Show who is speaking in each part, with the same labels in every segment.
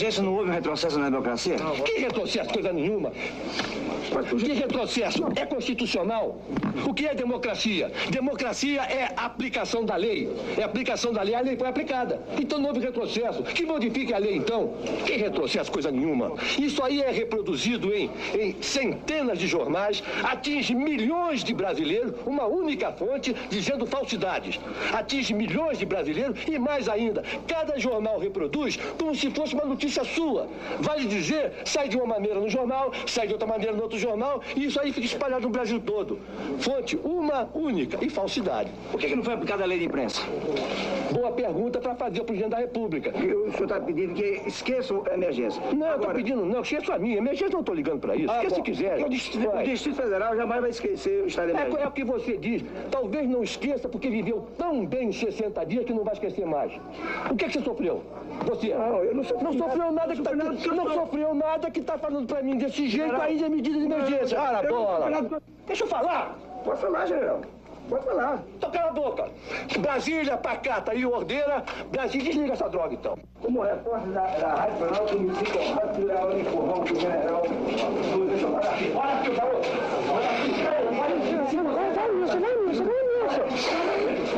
Speaker 1: Gente, não houve um retrocesso na democracia?
Speaker 2: Que retrocesso? Coisa nenhuma. Que retrocesso? É constitucional. O que é democracia? Democracia é aplicação da lei. É aplicação da lei, a lei foi aplicada. Então não houve retrocesso. Que modifique a lei, então. Que retrocesso? Coisa nenhuma. Isso aí é reproduzido em, em centenas de jornais, atinge milhões de brasileiros, uma única fonte dizendo falsidades. Atinge milhões de brasileiros e mais ainda, cada jornal reproduz como se fosse uma notícia sua. Vale dizer, sai de uma maneira no jornal, sai de outra maneira no outro jornal, e isso aí fica espalhado no Brasil todo. Fonte uma única e falsidade.
Speaker 1: Por que, que não foi aplicada a lei de imprensa?
Speaker 2: Boa pergunta para fazer o presidente da República.
Speaker 1: E o senhor está pedindo que esqueçam a emergência.
Speaker 2: Não, eu estou pedindo, não, esqueça a minha. Emergência não estou ligando para isso.
Speaker 1: Ah,
Speaker 2: Esqueça se quiser.
Speaker 1: O Distrito, o. Distrito Federal jamais vai esquecer o estado de
Speaker 2: É, é o que você diz. Talvez não esqueça porque viveu tão bem em 60 dias que não vai esquecer mais. O que, que você sofreu? Você
Speaker 1: Não, eu não sofri
Speaker 2: não
Speaker 1: nada.
Speaker 2: sofreu nada que
Speaker 1: Não nada,
Speaker 2: não
Speaker 1: eu não-
Speaker 2: sofreu nada que tá falando pra mim desse jeito
Speaker 1: General.
Speaker 2: aí de de Ah, na
Speaker 1: eu não
Speaker 2: bola. Deixa eu falar.
Speaker 1: Pode falar, general. Pode falar.
Speaker 2: Então cala a boca. Brasília, pacata e ordeira. Brasília, desliga essa droga então.
Speaker 1: Como repórter da, da Rádio Jornal, que me fica honrado de levar o empurrão do general. Olha aqui, garoto. Olha aqui. Olha aqui.
Speaker 2: Vai, vai nisso, vai nisso, vai nisso.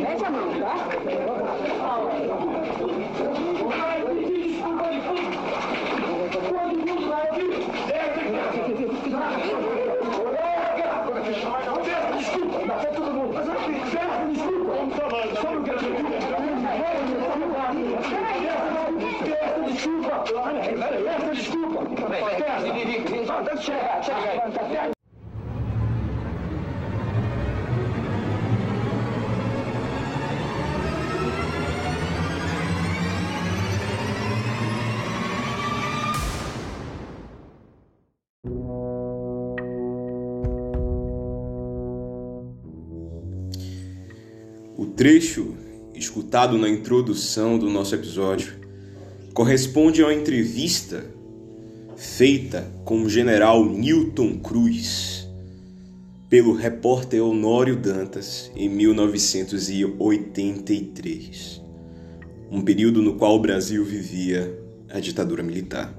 Speaker 3: Mete a mão, tá?
Speaker 4: O trecho escutado na introdução do nosso episódio corresponde a uma entrevista feita com o general Newton Cruz pelo repórter Honório Dantas em 1983, um período no qual o Brasil vivia a ditadura militar.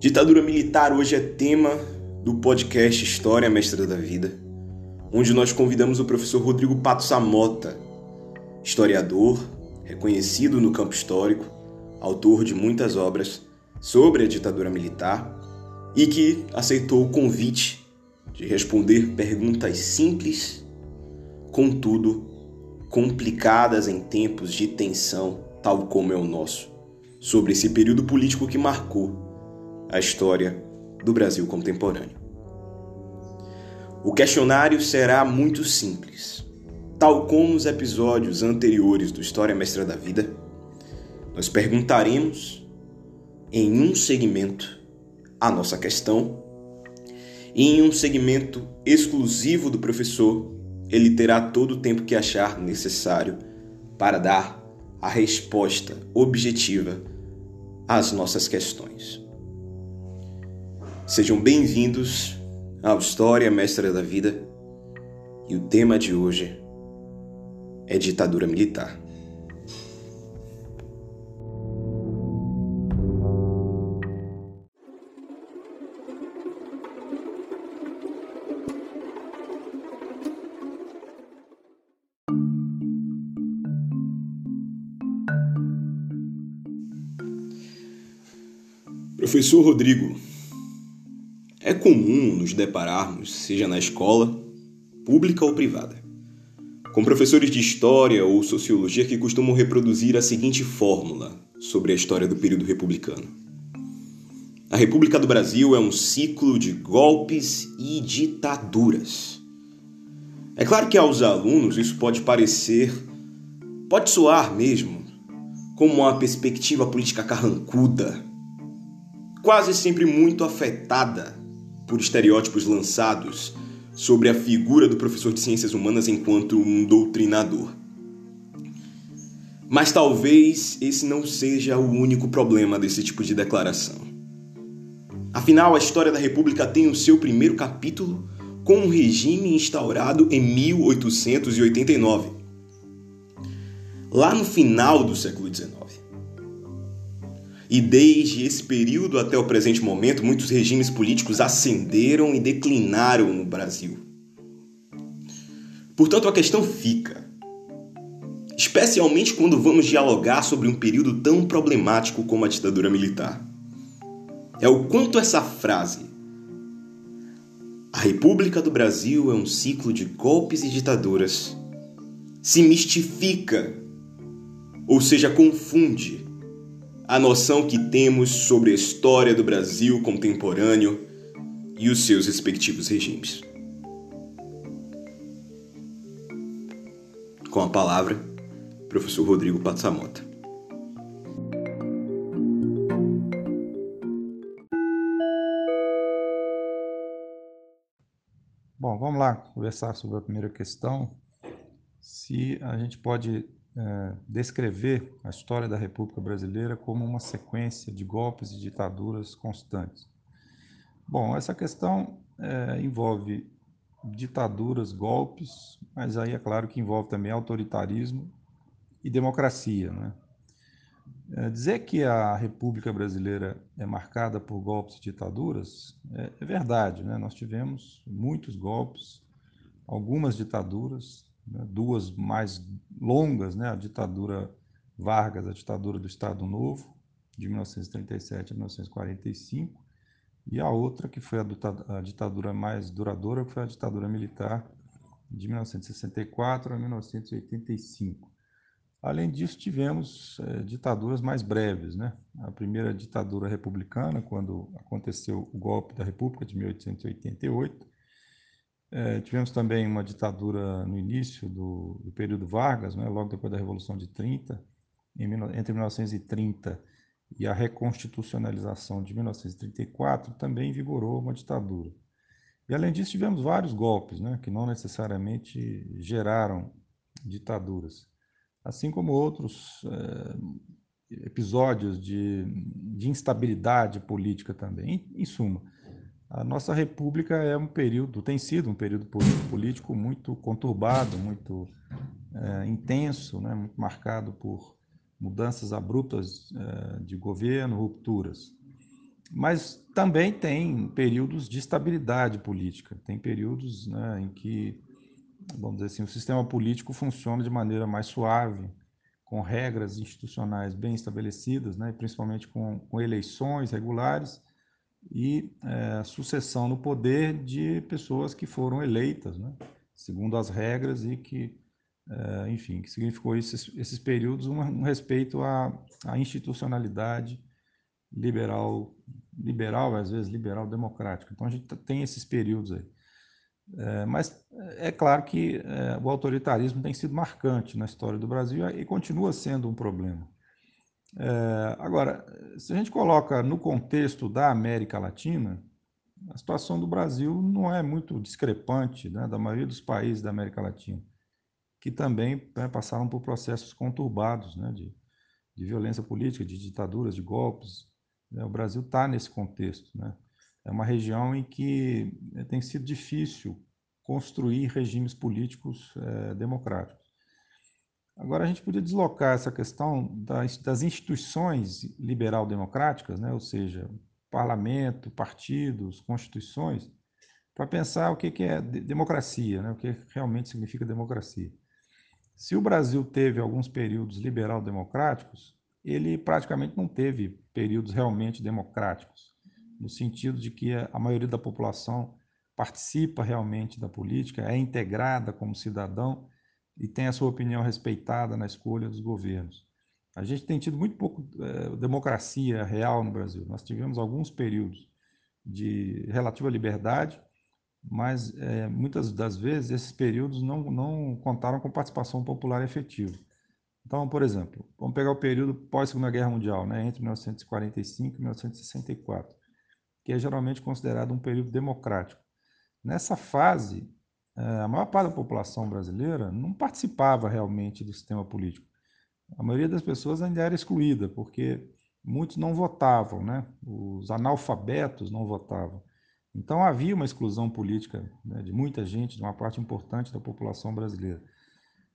Speaker 4: Ditadura militar hoje é tema do podcast História Mestra da Vida, onde nós convidamos o professor Rodrigo Pato Samota, historiador, reconhecido no campo histórico, autor de muitas obras sobre a ditadura militar e que aceitou o convite de responder perguntas simples, contudo complicadas em tempos de tensão, tal como é o nosso, sobre esse período político que marcou a história do Brasil contemporâneo. O questionário será muito simples. Tal como os episódios anteriores do História Mestra da Vida, nós perguntaremos em um segmento a nossa questão e em um segmento exclusivo do professor, ele terá todo o tempo que achar necessário para dar a resposta objetiva às nossas questões. Sejam bem-vindos ao História Mestra da Vida e o tema de hoje é ditadura militar. Professor Rodrigo, é comum nos depararmos, seja na escola, pública ou privada, com professores de história ou sociologia que costumam reproduzir a seguinte fórmula sobre a história do período republicano. A República do Brasil é um ciclo de golpes e ditaduras. É claro que aos alunos isso pode parecer, pode soar mesmo, como uma perspectiva política carrancuda, quase sempre muito afetada por estereótipos lançados sobre a figura do professor de ciências humanas enquanto um doutrinador. Mas talvez esse não seja o único problema desse tipo de declaração. Afinal, a história da República tem o seu primeiro capítulo com um regime instaurado em 1889, lá no final do século XIX. E desde esse período até o presente momento, muitos regimes políticos ascenderam e declinaram no Brasil. Portanto, a questão fica: especialmente quando vamos dialogar sobre um período tão problemático como a ditadura militar, é o quanto essa frase, a República do Brasil é um ciclo de golpes e ditaduras, se mistifica, ou seja, confunde a noção que temos sobre a história do Brasil contemporâneo e os seus respectivos regimes. Com a palavra, professor Rodrigo Patsamota.
Speaker 5: Bom, vamos lá conversar sobre a primeira questão. Se a gente pode é, descrever a história da República Brasileira como uma sequência de golpes e ditaduras constantes. Bom, essa questão é, envolve ditaduras, golpes, mas aí é claro que envolve também autoritarismo e democracia. Né? É, dizer que a República Brasileira é marcada por golpes e ditaduras é, é verdade. Né? Nós tivemos muitos golpes, algumas ditaduras, né, duas mais longas, né, a ditadura Vargas, a ditadura do Estado Novo, de 1937 a 1945, e a outra que foi a ditadura mais duradoura, que foi a ditadura militar de 1964 a 1985. Além disso, tivemos é, ditaduras mais breves. Né? A primeira ditadura republicana, quando aconteceu o golpe da República de 1888, é, tivemos também uma ditadura no início do, do período Vargas, né, logo depois da Revolução de 30, em, entre 1930 e a reconstitucionalização de 1934, também vigorou uma ditadura. E além disso, tivemos vários golpes, né, que não necessariamente geraram ditaduras, assim como outros é, episódios de, de, instabilidade política também. Em, em suma, a nossa república é um período, tem sido um período político muito conturbado, muito é, intenso, né, muito marcado por mudanças abruptas é, de governo, rupturas. Mas também tem períodos de estabilidade política, tem períodos né, em que, vamos dizer assim, o sistema político funciona de maneira mais suave, com regras institucionais bem estabelecidas, né, principalmente com, com eleições regulares e é, sucessão no poder de pessoas que foram eleitas, né, segundo as regras e que, é, enfim, que significou esses, esses períodos um, um respeito à, à, institucionalidade liberal, liberal às vezes liberal democrática. Então a gente tem esses períodos aí. É, mas é claro que é, o autoritarismo tem sido marcante na história do Brasil e continua sendo um problema. É, agora, se a gente coloca no contexto da América Latina, a situação do Brasil não é muito discrepante né, da maioria dos países da América Latina, que também né, passaram por processos conturbados né, de, de, violência política, de ditaduras, de golpes. Né, o Brasil está nesse contexto. Né. É uma região em que é, tem sido difícil construir regimes políticos é, democráticos. Agora, a gente podia deslocar essa questão das, instituições liberal-democráticas, né? ou seja, parlamento, partidos, constituições, para pensar o que, que é democracia, né? o que realmente significa democracia. Se o Brasil teve alguns períodos liberal-democráticos, ele praticamente não teve períodos realmente democráticos, no sentido de que a maioria da população participa realmente da política, é integrada como cidadão e tem a sua opinião respeitada na escolha dos governos. A gente tem tido muito pouco é, democracia real no Brasil. Nós tivemos alguns períodos de relativa liberdade, mas é, muitas das vezes esses períodos não, não contaram com participação popular efetiva. Então, por exemplo, vamos pegar o período pós-Segunda Guerra Mundial, né, entre 1945 e 1964, que é geralmente considerado um período democrático. Nessa fase, a maior parte da população brasileira não participava realmente do sistema político. A maioria das pessoas ainda era excluída, porque muitos não votavam, né? Os analfabetos não votavam. Então havia uma exclusão política né, de muita gente, de uma parte importante da população brasileira.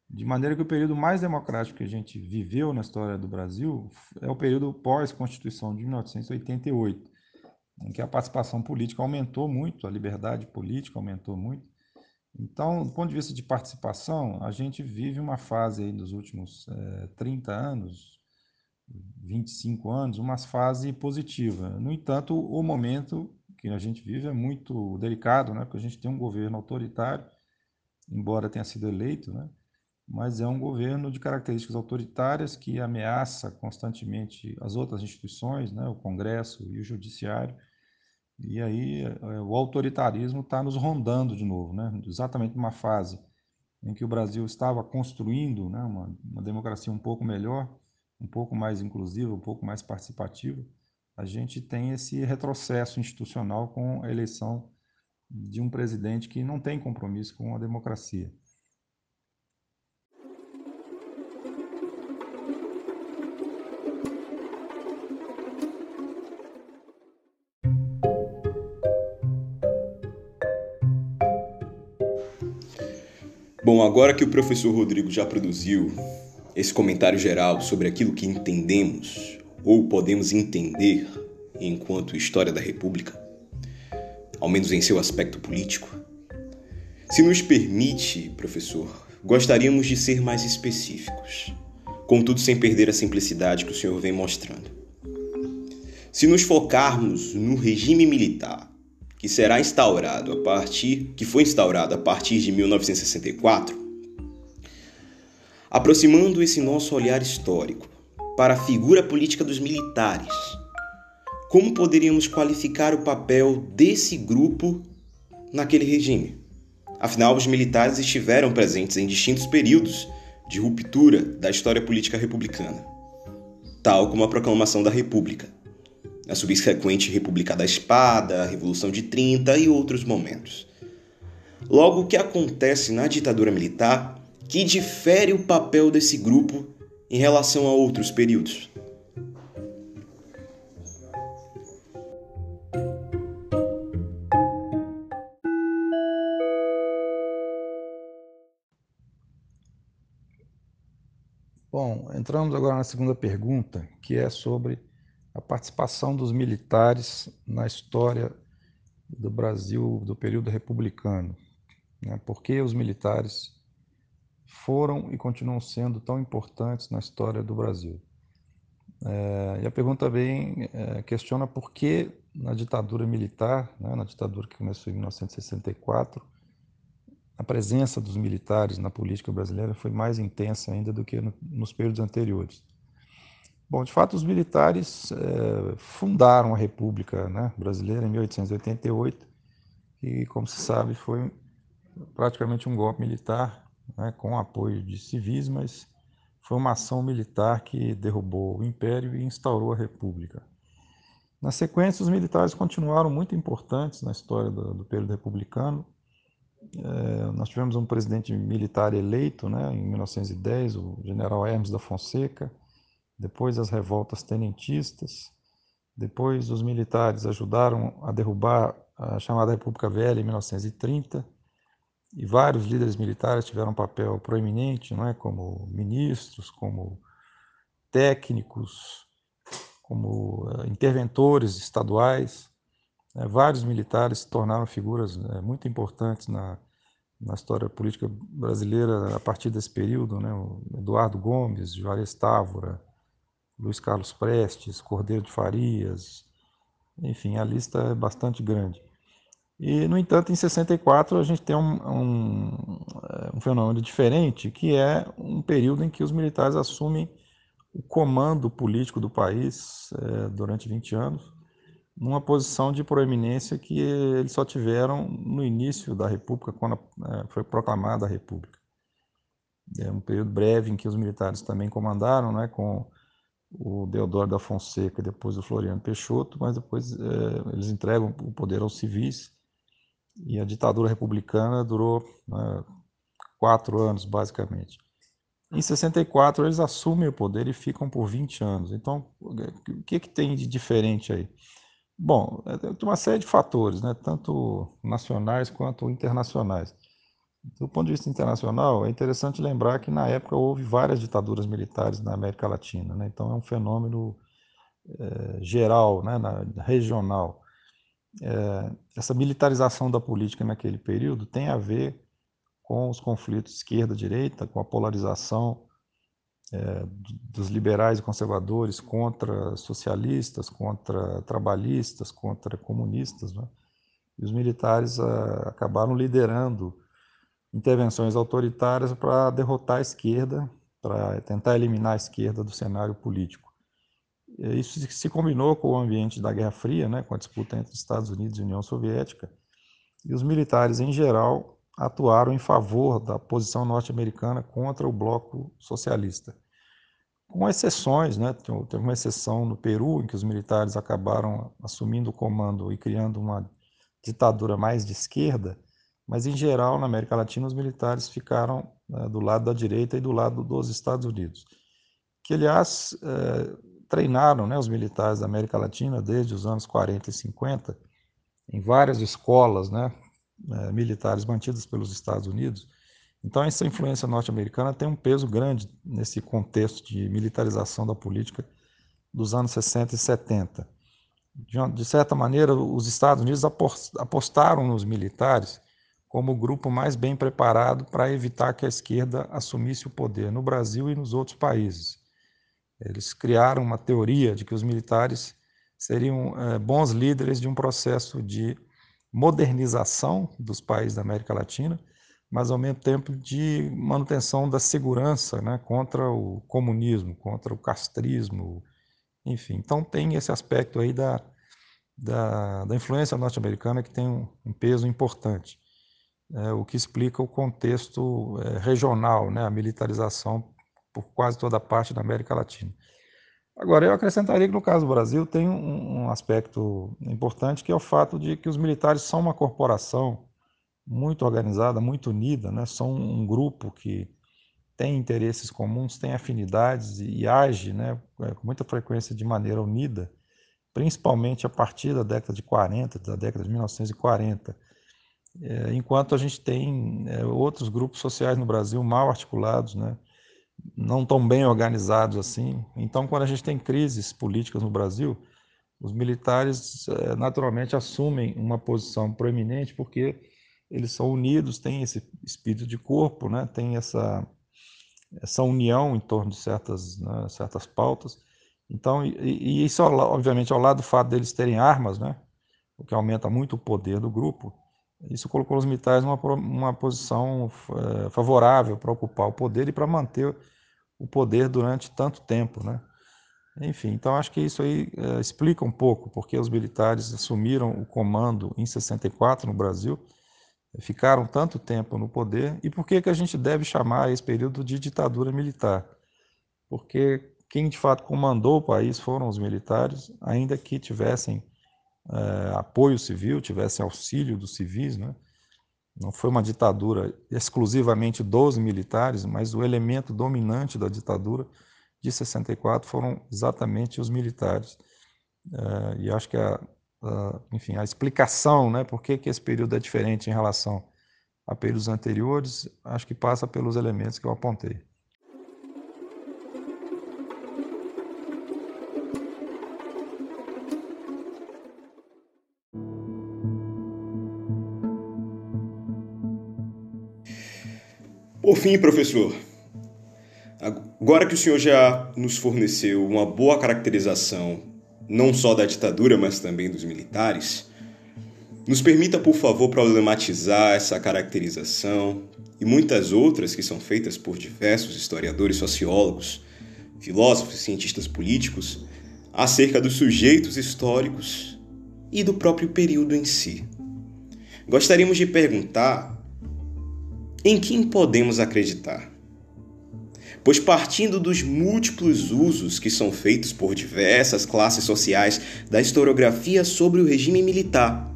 Speaker 5: De maneira que o período mais democrático que a gente viveu na história do Brasil é o período pós-Constituição de 1988, em que a participação política aumentou muito, a liberdade política aumentou muito. Então, do ponto de vista de participação, a gente vive uma fase aí nos últimos é, 30 anos, 25 anos, uma fase positiva. No entanto, o momento que a gente vive é muito delicado, né? porque a gente tem um governo autoritário, embora tenha sido eleito, né? mas é um governo de características autoritárias que ameaça constantemente as outras instituições, né? o Congresso e o Judiciário, e aí é, o autoritarismo está nos rondando de novo, né? exatamente numa fase em que o Brasil estava construindo né? uma, uma democracia um pouco melhor, um pouco mais inclusiva, um pouco mais participativa, a gente tem esse retrocesso institucional com a eleição de um presidente que não tem compromisso com a democracia.
Speaker 4: Bom, agora que o professor Rodrigo já produziu esse comentário geral sobre aquilo que entendemos ou podemos entender enquanto história da República, ao menos em seu aspecto político? Se nos permite, professor, gostaríamos de ser mais específicos, contudo sem perder a simplicidade que o senhor vem mostrando. Se nos focarmos no regime militar, que será instaurado a partir que foi instaurado a partir de 1964, aproximando esse nosso olhar histórico para a figura política dos militares. Como poderíamos qualificar o papel desse grupo naquele regime? Afinal, os militares estiveram presentes em distintos períodos de ruptura da história política republicana, tal como a proclamação da República, a subsequente República da Espada, a Revolução de 30 e outros momentos. Logo, o que acontece na ditadura militar que difere o papel desse grupo em relação a outros períodos?
Speaker 5: Bom, entramos agora na segunda pergunta, que é sobre a participação dos militares na história do Brasil do período republicano. Né? Por que os militares foram e continuam sendo tão importantes na história do Brasil. É, e a pergunta também é, questiona por que na ditadura militar, né, na ditadura que começou em 1964, a presença dos militares na política brasileira foi mais intensa ainda do que no, nos períodos anteriores. Bom, de fato, os militares é, fundaram a República né, Brasileira em 1888 e, como se sabe, foi praticamente um golpe militar né, com apoio de civis, mas foi uma ação militar que derrubou o Império e instaurou a República. Na sequência, os militares continuaram muito importantes na história do, do período republicano. É, nós tivemos um presidente militar eleito né, em 1910, o general Hermes da Fonseca, depois as revoltas tenentistas, depois os militares ajudaram a derrubar a chamada República Velha em 1930, e vários líderes militares tiveram um papel proeminente, não é, como ministros, como técnicos, como uh, interventores estaduais. Né? Vários militares se tornaram figuras né, muito importantes na, na história política brasileira a partir desse período, né? O Eduardo Gomes, Juarez Távora, Luiz Carlos Prestes, Cordeiro de Farias, enfim, a lista é bastante grande. E, no entanto, em 64 a gente tem um, um, é, um, fenômeno diferente, que é um período em que os militares assumem o comando político do país é, durante 20 anos, numa posição de proeminência que eles só tiveram no início da República, quando é, foi proclamada a República. É um período breve em que os militares também comandaram, né, com o Deodoro da Fonseca depois o Floriano Peixoto, mas depois é, eles entregam o poder aos civis e a ditadura republicana durou né, quatro anos, basicamente. Em 64, eles assumem o poder e ficam por 20 anos. Então, o que, que tem de diferente aí? Bom, é, tem uma série de fatores, né? tanto nacionais quanto internacionais. Do ponto de vista internacional, é interessante lembrar que na época houve várias ditaduras militares na América Latina, né? então é um fenômeno é, geral, né? na, regional. É, essa militarização da política naquele período tem a ver com os conflitos esquerda-direita, com a polarização é, dos liberais e conservadores contra socialistas, contra trabalhistas, contra comunistas. Né? E os militares a, acabaram liderando intervenções autoritárias para derrotar a esquerda, para tentar eliminar a esquerda do cenário político. Isso se combinou com o ambiente da Guerra Fria, né, com a disputa entre Estados Unidos e União Soviética, e os militares, em geral, atuaram em favor da posição norte-americana contra o bloco socialista. Com exceções, né? teve uma exceção no Peru, em que os militares acabaram assumindo o comando e criando uma ditadura mais de esquerda, mas em geral na América Latina os militares ficaram né, do lado da direita e do lado dos Estados Unidos, que aliás eh, treinaram né, os militares da América Latina desde os anos 40 e 50 em várias escolas né, eh, militares mantidas pelos Estados Unidos. Então essa influência norte-americana tem um peso grande nesse contexto de militarização da política dos anos 60 e 70. De certa maneira, os Estados Unidos apostaram nos militares como o grupo mais bem preparado para evitar que a esquerda assumisse o poder no Brasil e nos outros países. Eles criaram uma teoria de que os militares seriam é, bons líderes de um processo de modernização dos países da América Latina, mas ao mesmo tempo de manutenção da segurança né, contra o comunismo, contra o castrismo, enfim. Então tem esse aspecto aí da, da, da influência norte-americana que tem um, um peso importante é, o que explica o contexto é, regional, né, a militarização por quase toda a parte da América Latina. Agora, eu acrescentaria que no caso do Brasil tem um, um aspecto importante, que é o fato de que os militares são uma corporação muito organizada, muito unida, né, são um grupo que tem interesses comuns, tem afinidades e, e age né, é, com muita frequência de maneira unida, principalmente a partir da década de 40, da década de 1940 é, enquanto a gente tem é, outros grupos sociais no Brasil mal articulados, né? não tão bem organizados assim. Então, quando a gente tem crises políticas no Brasil, os militares é, naturalmente assumem uma posição proeminente porque eles são unidos, têm esse espírito de corpo, né? essa, essa união em torno de certas, né? certas pautas. Então, e, e isso, obviamente, ao lado do fato deles terem armas, né? o que aumenta muito o poder do grupo, isso colocou os militares numa uma posição é, favorável para ocupar o poder e para manter o poder durante tanto tempo, né? Enfim, então acho que isso aí é, explica um pouco porque os militares assumiram o comando em 64 no Brasil, ficaram tanto tempo no poder e por que que a gente deve chamar esse período de ditadura militar? Porque quem de fato comandou o país foram os militares, ainda que tivessem é, apoio civil, tivesse auxílio dos civis, né? Não foi uma ditadura exclusivamente dos militares, mas o elemento dominante da ditadura de 64 foram exatamente os militares. É, e acho que a, a, enfim, a explicação, né, por que, que esse período é diferente em relação a períodos anteriores, acho que passa pelos elementos que eu apontei.
Speaker 4: Por fim, professor, agora que o senhor já nos forneceu uma boa caracterização, não só da ditadura, mas também dos militares, nos permita, por favor, problematizar essa caracterização e muitas outras que são feitas por diversos historiadores, sociólogos, filósofos cientistas políticos acerca dos sujeitos históricos e do próprio período em si. Gostaríamos de perguntar em quem podemos acreditar? Pois, partindo dos múltiplos usos que são feitos por diversas classes sociais da historiografia sobre o regime militar,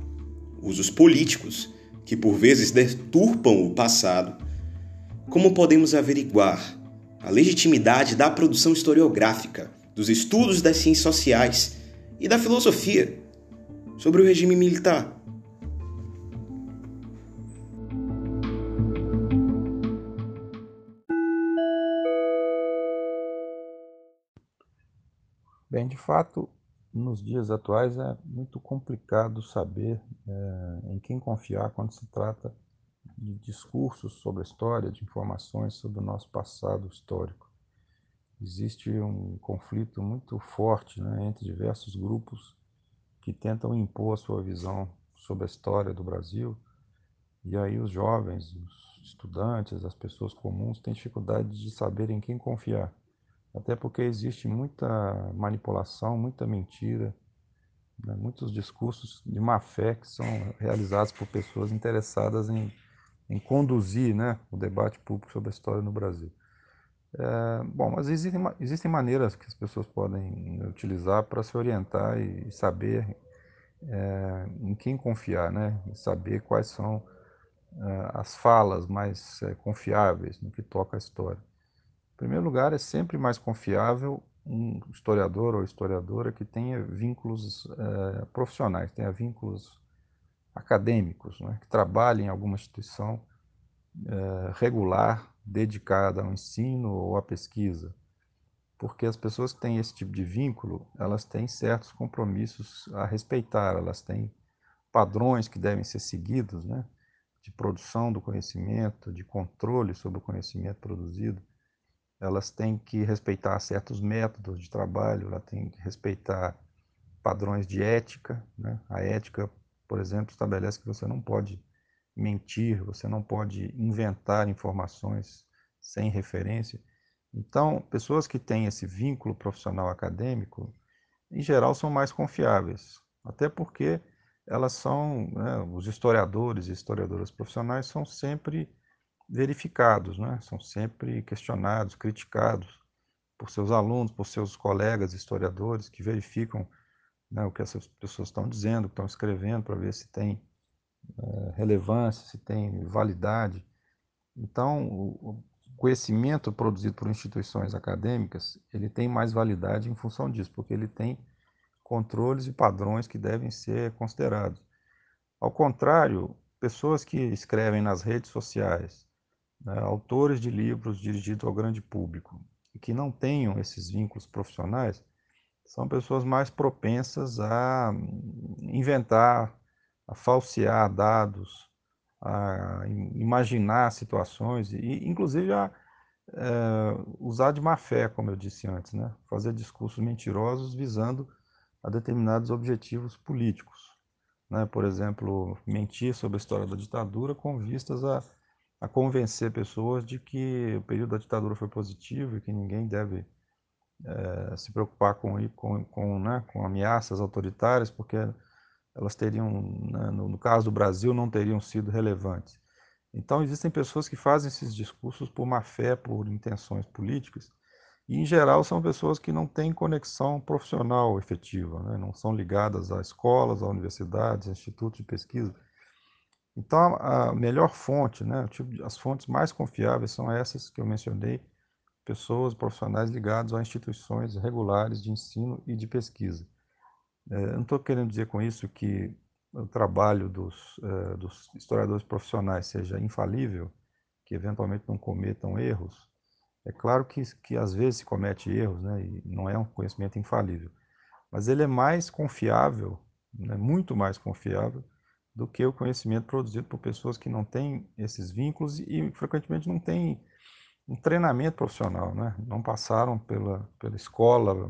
Speaker 4: usos políticos que por vezes deturpam o passado, como podemos averiguar a legitimidade da produção historiográfica, dos estudos das ciências sociais e da filosofia sobre o regime militar.
Speaker 5: Bem, de fato, nos dias atuais é muito complicado saber é, em quem confiar quando se trata de discursos sobre a história, de informações sobre o nosso passado histórico. Existe um conflito muito forte né, entre diversos grupos que tentam impor a sua visão sobre a história do Brasil, e aí os jovens, os estudantes, as pessoas comuns têm dificuldade de saber em quem confiar até porque existe muita manipulação, muita mentira, né? muitos discursos de má fé que são realizados por pessoas interessadas em, em conduzir né, o debate público sobre a história no Brasil. É, bom, mas existem, existem maneiras que as pessoas podem utilizar para se orientar e saber é, em quem confiar, né? E saber quais são é, as falas mais é, confiáveis no que toca à história. Primeiro lugar, é sempre mais confiável um historiador ou historiadora que tenha vínculos é, profissionais, tenha vínculos acadêmicos, né, que trabalhe em alguma instituição é, regular dedicada ao ensino ou à pesquisa. Porque as pessoas que têm esse tipo de vínculo, elas têm certos compromissos a respeitar, elas têm padrões que devem ser seguidos, né, de produção do conhecimento, de controle sobre o conhecimento produzido elas têm que respeitar certos métodos de trabalho, ela tem que respeitar padrões de ética. Né? A ética, por exemplo, estabelece que você não pode mentir, você não pode inventar informações sem referência. Então, pessoas que têm esse vínculo profissional acadêmico, em geral, são mais confiáveis, até porque elas são, né, os historiadores e historiadoras profissionais são sempre verificados, né? são sempre questionados, criticados por seus alunos, por seus colegas historiadores que verificam né, o que essas pessoas estão dizendo, estão escrevendo, para ver se tem é, relevância, se tem validade. Então, o conhecimento produzido por instituições acadêmicas, ele tem mais validade em função disso, porque ele tem controles e padrões que devem ser considerados. Ao contrário, pessoas que escrevem nas redes sociais, né, autores de livros dirigidos ao grande público e que não tenham esses vínculos profissionais são pessoas mais propensas a inventar, a falsear dados, a imaginar situações e, inclusive, a é, usar de má fé, como eu disse antes, né? fazer discursos mentirosos visando a determinados objetivos políticos. Né? Por exemplo, mentir sobre a história da ditadura com vistas a a convencer pessoas de que o período da ditadura foi positivo e que ninguém deve é, se preocupar com, com, com, né, com ameaças autoritárias, porque elas teriam, né, no, no caso do Brasil, não teriam sido relevantes. Então, existem pessoas que fazem esses discursos por má fé, por intenções políticas, e, em geral, são pessoas que não têm conexão profissional efetiva, né? não são ligadas a escolas, a universidades, a institutos de pesquisa. Então, a melhor fonte, né, tipo as fontes mais confiáveis são essas que eu mencionei, pessoas profissionais ligadas a instituições regulares de ensino e de pesquisa. É, não estou querendo dizer com isso que o trabalho dos, é, dos historiadores profissionais seja infalível, que eventualmente não cometam erros. É claro que, que às vezes se comete erros, né, e não é um conhecimento infalível, mas ele é mais confiável, né, muito mais confiável, do que o conhecimento produzido por pessoas que não têm esses vínculos e frequentemente não têm um treinamento profissional, né? não passaram pela, pela escola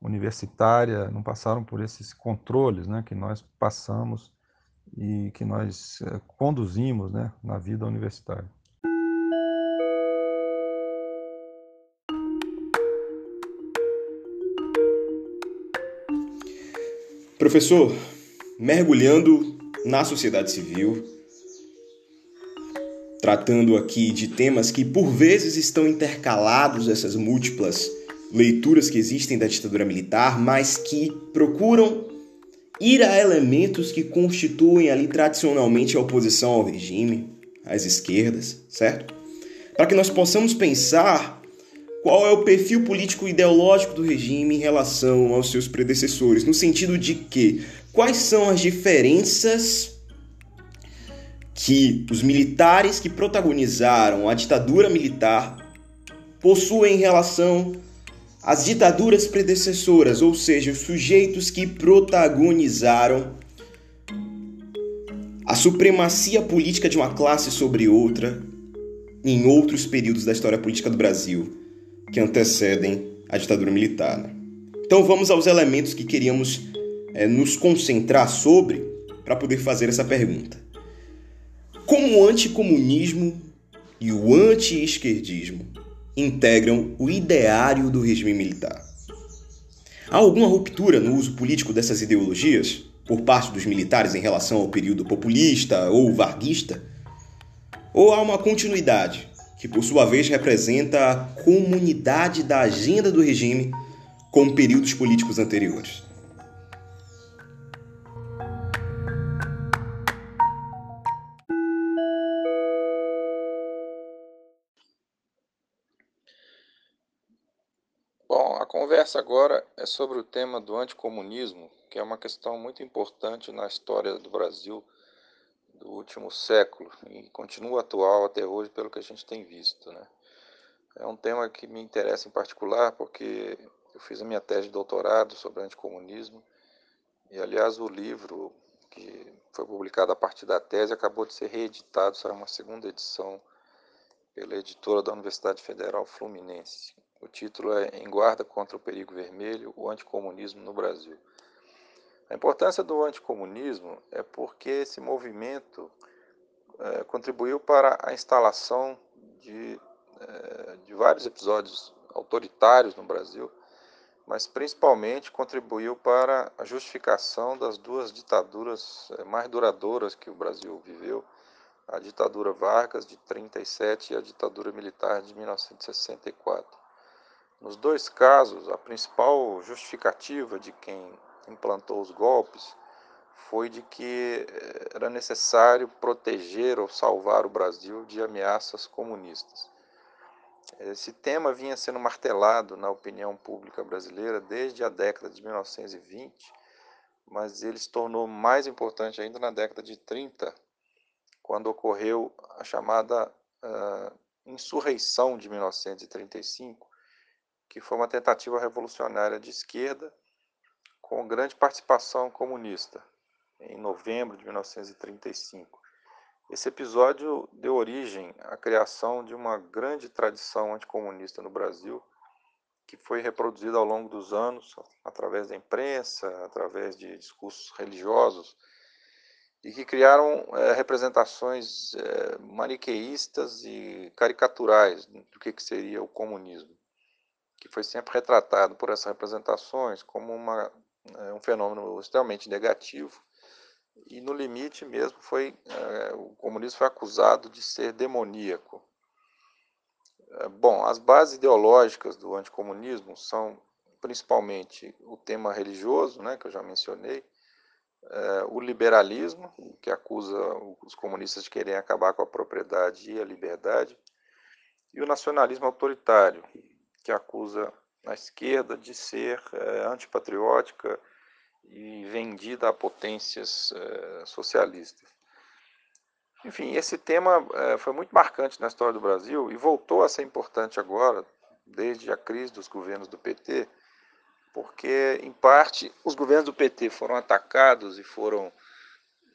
Speaker 5: universitária, não passaram por esses controles né, que nós passamos e que nós é, conduzimos né, na vida universitária.
Speaker 4: Professor, mergulhando na sociedade civil, tratando aqui de temas que por vezes estão intercalados essas múltiplas leituras que existem da ditadura militar, mas que procuram ir a elementos que constituem ali tradicionalmente a oposição ao regime, às esquerdas, certo? Para que nós possamos pensar qual é o perfil político ideológico do regime em relação aos seus predecessores, no sentido de que quais são as diferenças que os militares que protagonizaram a ditadura militar possuem em relação às ditaduras predecessoras, ou seja, os sujeitos que protagonizaram a supremacia política de uma classe sobre outra em outros períodos da história política do Brasil que antecedem a ditadura militar. Né? Então vamos aos elementos que queríamos é, nos concentrar sobre para poder fazer essa pergunta. Como o anticomunismo e o anti-esquerdismo integram o ideário do regime militar? Há alguma ruptura no uso político dessas ideologias por parte dos militares em relação ao período populista ou varguista? Ou há uma continuidade que por sua vez representa a comunidade da agenda do regime com períodos políticos anteriores.
Speaker 5: Conversa agora é sobre o tema do anticomunismo, que é uma questão muito importante na história do Brasil do último século e continua atual até hoje pelo que a gente tem visto. Né? É um tema que me interessa em particular porque eu fiz a minha tese de doutorado sobre anticomunismo e, aliás, o livro que foi publicado a partir da tese acabou de ser reeditado, será uma segunda edição pela editora da Universidade Federal Fluminense. O título é Em Guarda contra o Perigo Vermelho, o Anticomunismo no Brasil. A importância do anticomunismo é porque esse movimento é, contribuiu para a instalação de, é, de vários episódios autoritários no Brasil, mas principalmente contribuiu para a justificação das duas ditaduras é, mais duradouras que o Brasil viveu, a ditadura Vargas de 37 e a ditadura militar de 1964. Nos dois casos, a principal justificativa de quem implantou os golpes foi de que eh, era necessário proteger ou salvar o Brasil de ameaças comunistas. Esse tema vinha sendo martelado na opinião pública brasileira desde a década de 1920, mas ele se tornou mais importante ainda na década de 30, quando ocorreu a chamada uh, insurreição de 1935, que foi uma tentativa revolucionária de esquerda com grande participação comunista, em novembro de 1935. Esse episódio deu origem à criação de uma grande tradição anticomunista no Brasil, que foi reproduzida ao longo dos anos através da imprensa, através de discursos religiosos, e que criaram é, representações é, maniqueístas e caricaturais do que, que seria o comunismo, que foi sempre retratado por essas representações como uma é um fenômeno extremamente negativo e no limite mesmo foi é, o comunismo foi acusado de ser demoníaco. É, bom, as bases ideológicas do anticomunismo são principalmente o tema religioso, né, que eu já mencionei, o liberalismo, que acusa os comunistas de querem acabar com a propriedade e a liberdade, e o nacionalismo autoritário, que acusa na esquerda de ser é, antipatriótica e vendida a potências é, socialistas. Enfim, esse tema é, foi muito marcante na história do Brasil e voltou a ser importante agora, desde a crise dos governos do PT, porque, em parte, os governos do PT foram atacados e foram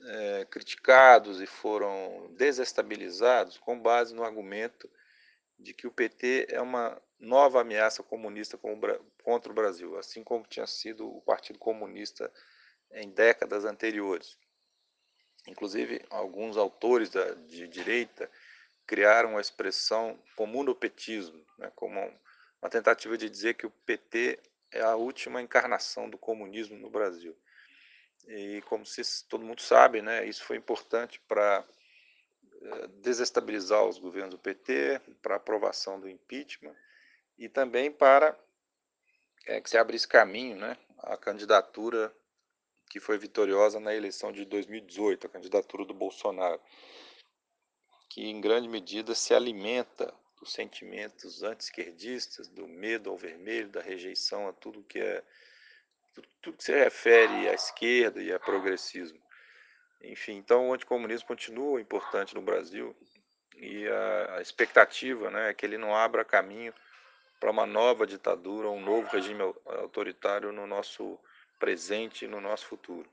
Speaker 5: é, criticados e foram desestabilizados com base no argumento de que o PT é uma nova ameaça comunista contra o Brasil, assim como tinha sido o Partido Comunista em décadas anteriores. Inclusive, alguns autores da, de direita criaram a expressão comunopetismo, né, como uma tentativa de dizer que o PT é a última encarnação do comunismo no Brasil. E como se, todo mundo sabe, né, isso foi importante para eh, desestabilizar os governos do PT, para aprovação do impeachment e também para é, que se abrisse caminho né, à candidatura que foi vitoriosa na eleição de 2018, a candidatura do Bolsonaro, que em grande medida se alimenta os sentimentos anti-esquerdistas, do medo ao vermelho, da rejeição a tudo que é tudo que se refere à esquerda e a progressismo. Enfim, então o anticomunismo continua importante no Brasil e a, a expectativa né, é que ele não abra caminho para uma nova ditadura, um novo regime autoritário no nosso presente e no nosso futuro.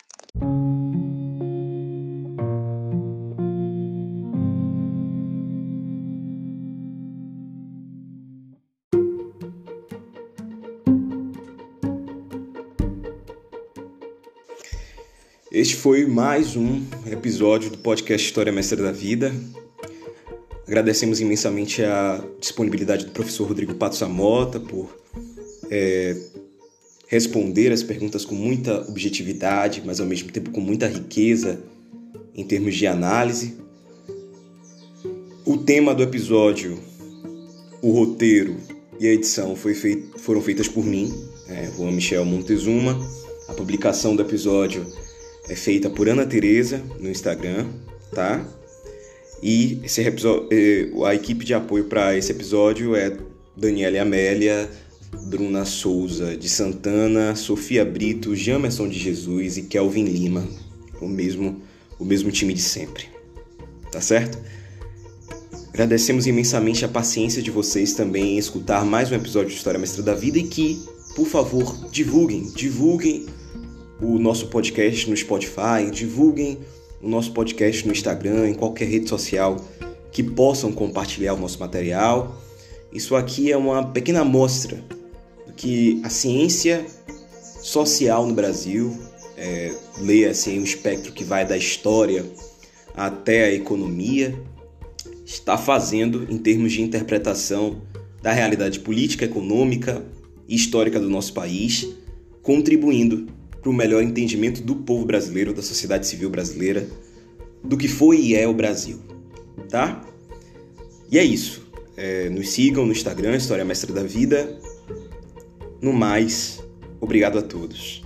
Speaker 4: Este foi mais um episódio do podcast História Mestra da Vida. Agradecemos imensamente a disponibilidade do professor Rodrigo Pato Samota por é, responder as perguntas com muita objetividade, mas ao mesmo tempo com muita riqueza em termos de análise. O tema do episódio, o roteiro e a edição feito, foram feitas por mim, é, Juan Michel Montezuma. A publicação do episódio é feita por Ana Teresa no Instagram, tá? E esse episódio, a equipe de apoio para esse episódio é Daniela Amélia, Bruna Souza de Santana, Sofia Brito, Jamerson de Jesus e Kelvin Lima, o mesmo o mesmo time de sempre. Tá certo? Agradecemos imensamente a paciência de vocês também em escutar mais um episódio de História Mestra da Vida e que, por favor, divulguem, divulguem o nosso podcast no Spotify, divulguem o nosso podcast no Instagram, em qualquer rede social que possam compartilhar o nosso material. Isso aqui é uma pequena amostra do que a ciência social no Brasil, é, leia assim o espectro que vai da história até a economia, está fazendo em termos de interpretação da realidade política, econômica e histórica do nosso país, contribuindo para o melhor entendimento do povo brasileiro, da sociedade civil brasileira, do que foi e é o Brasil, tá? E é isso. É, nos sigam no Instagram, História Mestra da Vida. No mais, obrigado a todos.